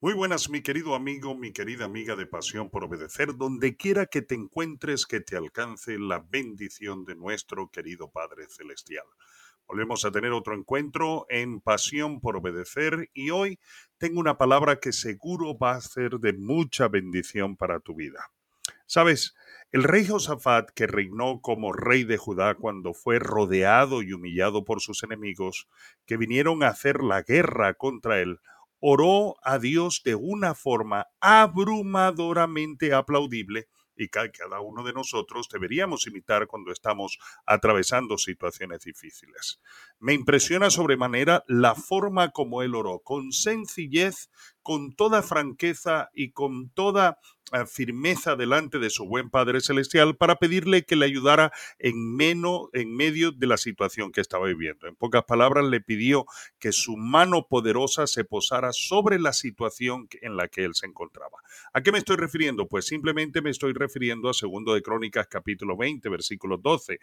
Muy buenas, mi querido amigo, mi querida amiga de Pasión por Obedecer, donde quiera que te encuentres, que te alcance la bendición de nuestro querido Padre Celestial. Volvemos a tener otro encuentro en Pasión por Obedecer y hoy tengo una palabra que seguro va a ser de mucha bendición para tu vida. Sabes, el rey Josafat, que reinó como rey de Judá cuando fue rodeado y humillado por sus enemigos, que vinieron a hacer la guerra contra él, oró a Dios de una forma abrumadoramente aplaudible y cada uno de nosotros deberíamos imitar cuando estamos atravesando situaciones difíciles. Me impresiona sobremanera la forma como él oró, con sencillez, con toda franqueza y con toda eh, firmeza delante de su buen Padre Celestial para pedirle que le ayudara en, menos, en medio de la situación que estaba viviendo. En pocas palabras, le pidió que su mano poderosa se posara sobre la situación en la que él se encontraba. ¿A qué me estoy refiriendo? Pues simplemente me estoy refiriendo a segundo de Crónicas capítulo 20, versículo 12.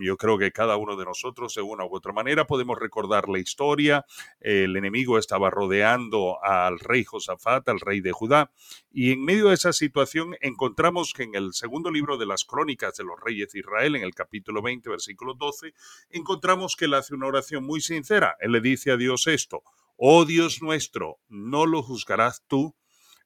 Yo creo que cada uno de nosotros, de una u otra manera, podemos recordar la historia. El enemigo estaba rodeando al rey Josafat, al rey de Judá. Y en medio de esa situación encontramos que en el segundo libro de las crónicas de los reyes de Israel, en el capítulo 20, versículo 12, encontramos que él hace una oración muy sincera. Él le dice a Dios esto, oh Dios nuestro, ¿no lo juzgarás tú?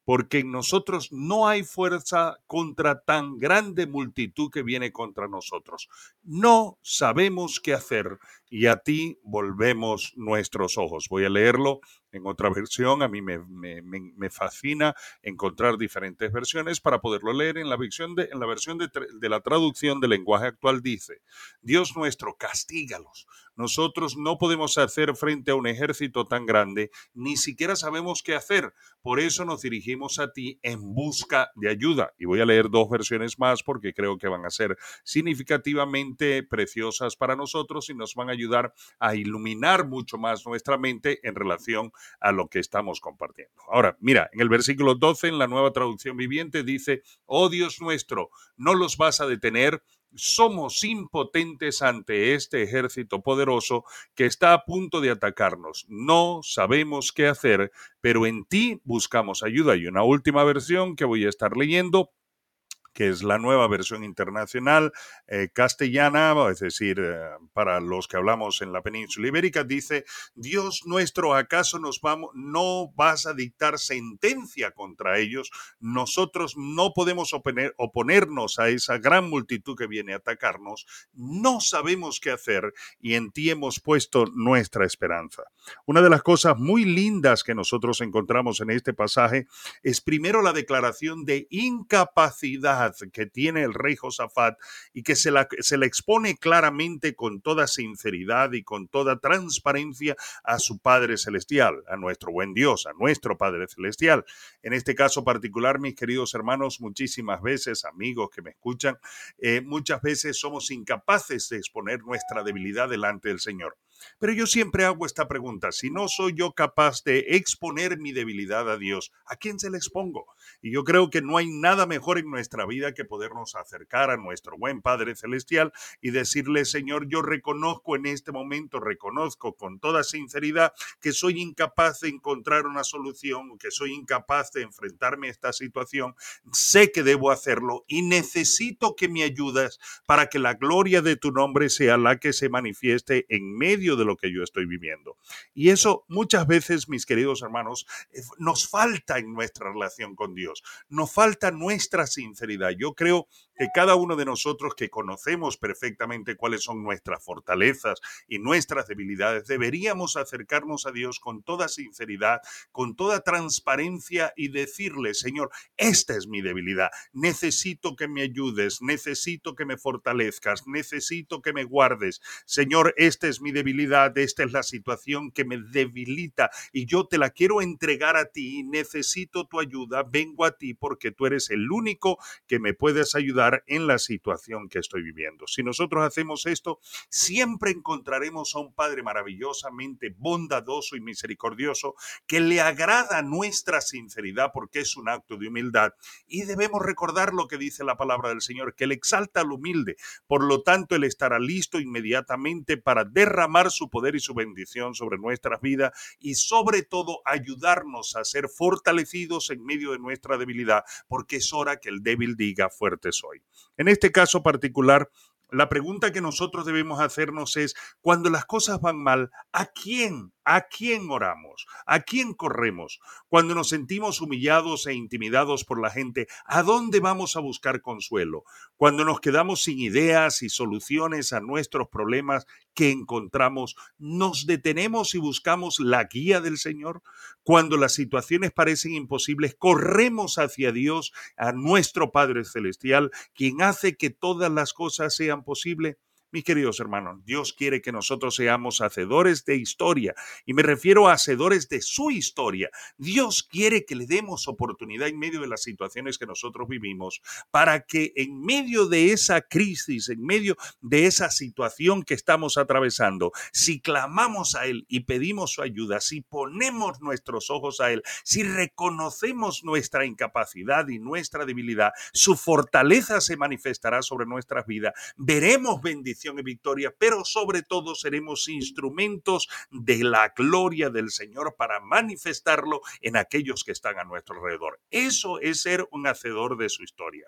Porque en nosotros no hay fuerza contra tan grande multitud que viene contra nosotros. No sabemos qué hacer y a ti volvemos nuestros ojos. Voy a leerlo en otra versión. A mí me, fascina encontrar diferentes versiones para poderlo leer. En la versión, de, la, versión de, de la traducción del lenguaje actual dice, Dios nuestro, castígalos. Nosotros no podemos hacer frente a un ejército tan grande, ni siquiera sabemos qué hacer. Por eso nos dirigimos a ti en busca de ayuda. Y voy a leer dos versiones más porque creo que van a ser significativamente preciosas para nosotros y nos van a ayudar a iluminar mucho más nuestra mente en relación a lo que estamos compartiendo. Ahora, mira, en el versículo 12, en la nueva traducción viviente, dice, oh Dios nuestro, no los vas a detener somos impotentes ante este ejército poderoso que está a punto de atacarnos. No sabemos qué hacer, pero en ti buscamos ayuda. Y una última versión que voy a estar leyendo que es la nueva versión internacional eh, castellana, es decir, eh, para los que hablamos en la península ibérica, dice, Dios nuestro, ¿acaso nos vamos, no vas a dictar sentencia contra ellos? Nosotros no podemos oponernos a esa gran multitud que viene a atacarnos, no sabemos qué hacer y en ti hemos puesto nuestra esperanza. Una de las cosas muy lindas que nosotros encontramos en este pasaje es primero la declaración de incapacidad que tiene el rey Josafat y que se la, se le expone claramente con toda sinceridad y con toda transparencia a su Padre Celestial, a nuestro buen Dios, a nuestro Padre Celestial. En este caso particular, mis queridos hermanos, muchísimas veces, amigos que me escuchan, eh, muchas veces somos incapaces de exponer nuestra debilidad delante del Señor. Pero yo siempre hago esta pregunta, si no soy yo capaz de exponer mi debilidad a Dios, ¿a quién se le expongo? Y yo creo que no hay nada mejor en nuestra vida que podernos acercar a nuestro buen Padre Celestial y decirle, Señor, yo reconozco en este momento, reconozco con toda sinceridad que soy incapaz de encontrar una solución, que soy incapaz de enfrentarme a esta situación, sé que debo hacerlo y necesito que me ayudes para que la gloria de tu nombre sea la que se manifieste en medio de lo que yo estoy viviendo. Y eso muchas veces, mis queridos hermanos, eh, nos falta en nuestra relación con Dios, nos falta nuestra sinceridad. Yo creo que cada uno de nosotros que conocemos perfectamente cuáles son nuestras fortalezas y nuestras debilidades, deberíamos acercarnos a Dios con toda sinceridad, con toda transparencia y decirle, Señor, esta es mi debilidad, necesito que me ayudes, necesito que me fortalezcas, necesito que me guardes. Señor, esta es mi debilidad, esta es la situación que me debilita y yo te la quiero entregar a ti, necesito tu ayuda, vengo a ti porque tú eres el único que me puedes ayudar en la situación que estoy viviendo. Si nosotros hacemos esto, siempre encontraremos a un Padre maravillosamente bondadoso y misericordioso que le agrada nuestra sinceridad porque es un acto de humildad. Y debemos recordar lo que dice la palabra del Señor, que Él exalta al humilde. Por lo tanto, Él estará listo inmediatamente para derramar su poder y su bendición sobre nuestras vidas y sobre todo ayudarnos a ser fortalecidos en medio de nuestra debilidad, porque es hora que el débil diga fuerte soy. En este caso particular, la pregunta que nosotros debemos hacernos es, cuando las cosas van mal, ¿a quién ¿A quién oramos? ¿A quién corremos? Cuando nos sentimos humillados e intimidados por la gente, ¿a dónde vamos a buscar consuelo? Cuando nos quedamos sin ideas y soluciones a nuestros problemas que encontramos, ¿nos detenemos y buscamos la guía del Señor? Cuando las situaciones parecen imposibles, corremos hacia Dios, a nuestro Padre Celestial, quien hace que todas las cosas sean posibles. Mis queridos hermanos, Dios quiere que nosotros seamos hacedores de historia y me refiero a hacedores de su historia. Dios quiere que le demos oportunidad en medio de las situaciones que nosotros vivimos para que en medio de esa crisis, en medio de esa situación que estamos atravesando, si clamamos a Él y pedimos su ayuda, si ponemos nuestros ojos a Él, si reconocemos nuestra incapacidad y nuestra debilidad, su fortaleza se manifestará sobre nuestras vidas. Veremos y victoria, pero sobre todo seremos instrumentos de la gloria del Señor para manifestarlo en aquellos que están a nuestro alrededor. Eso es ser un hacedor de su historia.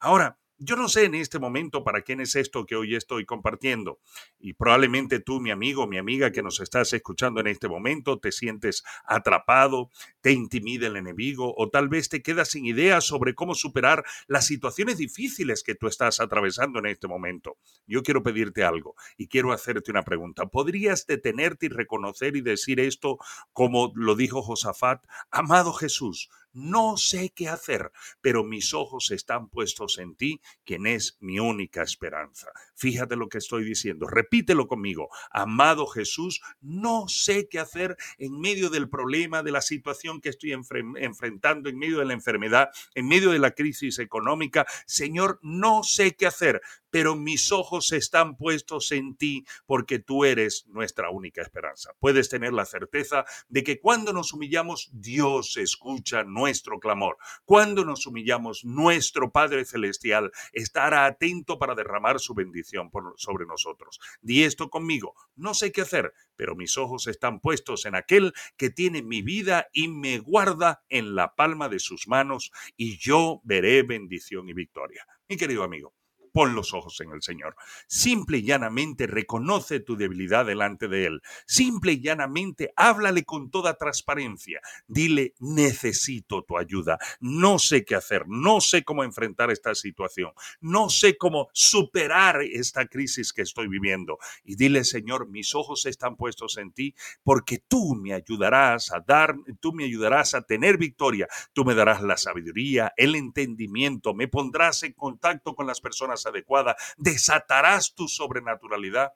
Ahora, yo no sé en este momento para quién es esto que hoy estoy compartiendo. Y probablemente tú, mi amigo, mi amiga que nos estás escuchando en este momento, te sientes atrapado, te intimida el enemigo o tal vez te quedas sin ideas sobre cómo superar las situaciones difíciles que tú estás atravesando en este momento. Yo quiero pedirte algo y quiero hacerte una pregunta. ¿Podrías detenerte y reconocer y decir esto como lo dijo Josafat? Amado Jesús, no sé qué hacer, pero mis ojos están puestos en ti, quien es mi única esperanza. Fíjate lo que estoy diciendo, repítelo conmigo. Amado Jesús, no sé qué hacer en medio del problema, de la situación que estoy enfrentando, en medio de la enfermedad, en medio de la crisis económica. Señor, no sé qué hacer, pero mis ojos están puestos en ti porque tú eres nuestra única esperanza. Puedes tener la certeza de que cuando nos humillamos, Dios escucha nuestro clamor. Cuando nos humillamos, nuestro Padre Celestial estará atento para derramar su bendición sobre nosotros. Di esto conmigo. No sé qué hacer, pero mis ojos están puestos en aquel que tiene mi vida y me guarda en la palma de sus manos y yo veré bendición y victoria. Mi querido amigo, pon los ojos en el Señor. Simple y llanamente reconoce tu debilidad delante de Él. Simple y llanamente háblale con toda transparencia. Dile, necesito tu ayuda. No sé qué hacer. No sé cómo enfrentar esta situación. No sé cómo superar esta crisis que estoy viviendo. Y dile, Señor, mis ojos están puestos en ti porque tú me ayudarás a dar, tú me ayudarás a tener victoria. Tú me darás la sabiduría, el entendimiento, me pondrás en contacto con las personas adecuada, desatarás tu sobrenaturalidad.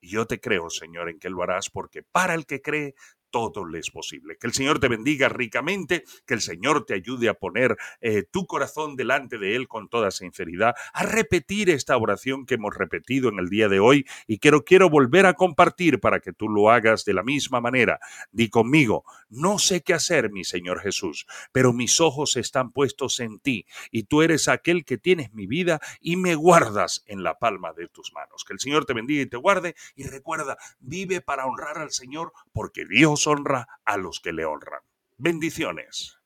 Y yo te creo, Señor, en que lo harás, porque para el que cree, todo le es posible. Que el Señor te bendiga ricamente, que el Señor te ayude a poner eh, tu corazón delante de Él con toda sinceridad, a repetir esta oración que hemos repetido en el día de hoy y quiero, quiero volver a compartir para que tú lo hagas de la misma manera. Di conmigo, no sé qué hacer, mi Señor Jesús, pero mis ojos están puestos en ti y tú eres aquel que tienes mi vida y me guardas en la palma de tus manos. Que el Señor te bendiga y te guarde y recuerda, vive para honrar al Señor porque Dios honra a los que le honran. Bendiciones.